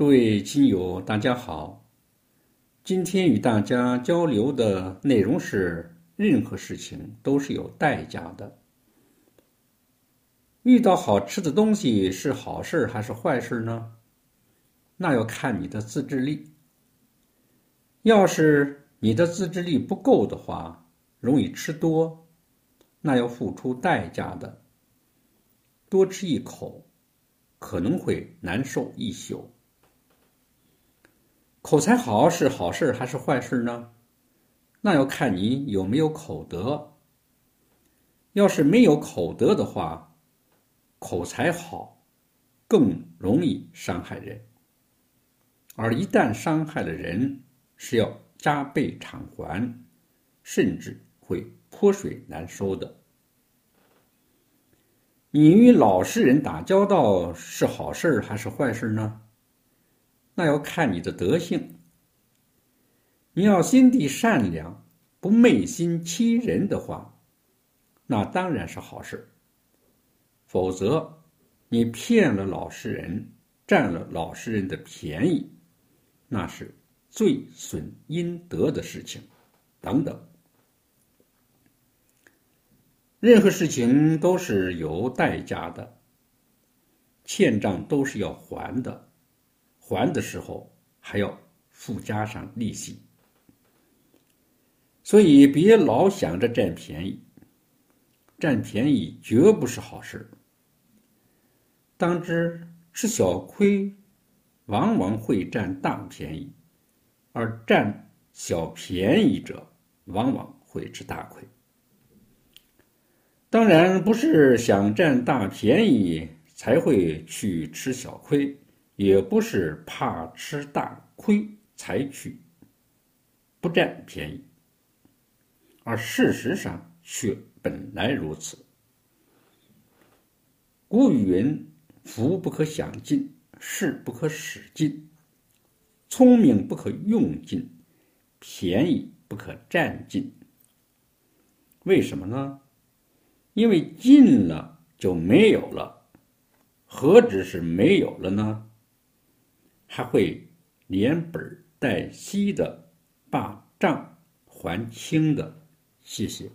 各位亲友，大家好。今天与大家交流的内容是：任何事情都是有代价的。遇到好吃的东西是好事还是坏事呢？那要看你的自制力。要是你的自制力不够的话，容易吃多，那要付出代价的。多吃一口，可能会难受一宿。口才好是好事还是坏事呢？那要看你有没有口德。要是没有口德的话，口才好更容易伤害人，而一旦伤害了人，是要加倍偿还，甚至会泼水难收的。你与老实人打交道是好事还是坏事呢？那要看你的德性。你要心地善良，不昧心欺人的话，那当然是好事。否则，你骗了老实人，占了老实人的便宜，那是最损阴德的事情。等等，任何事情都是有代价的，欠账都是要还的。还的时候还要附加上利息，所以别老想着占便宜，占便宜绝不是好事。当知吃小亏，往往会占大便宜，而占小便宜者，往往会吃大亏。当然不是想占大便宜才会去吃小亏。也不是怕吃大亏才去不占便宜，而事实上却本来如此。古语云：“福不可享尽，势不可使尽，聪明不可用尽，便宜不可占尽。”为什么呢？因为尽了就没有了，何止是没有了呢？还会连本带息的把账还清的，谢谢。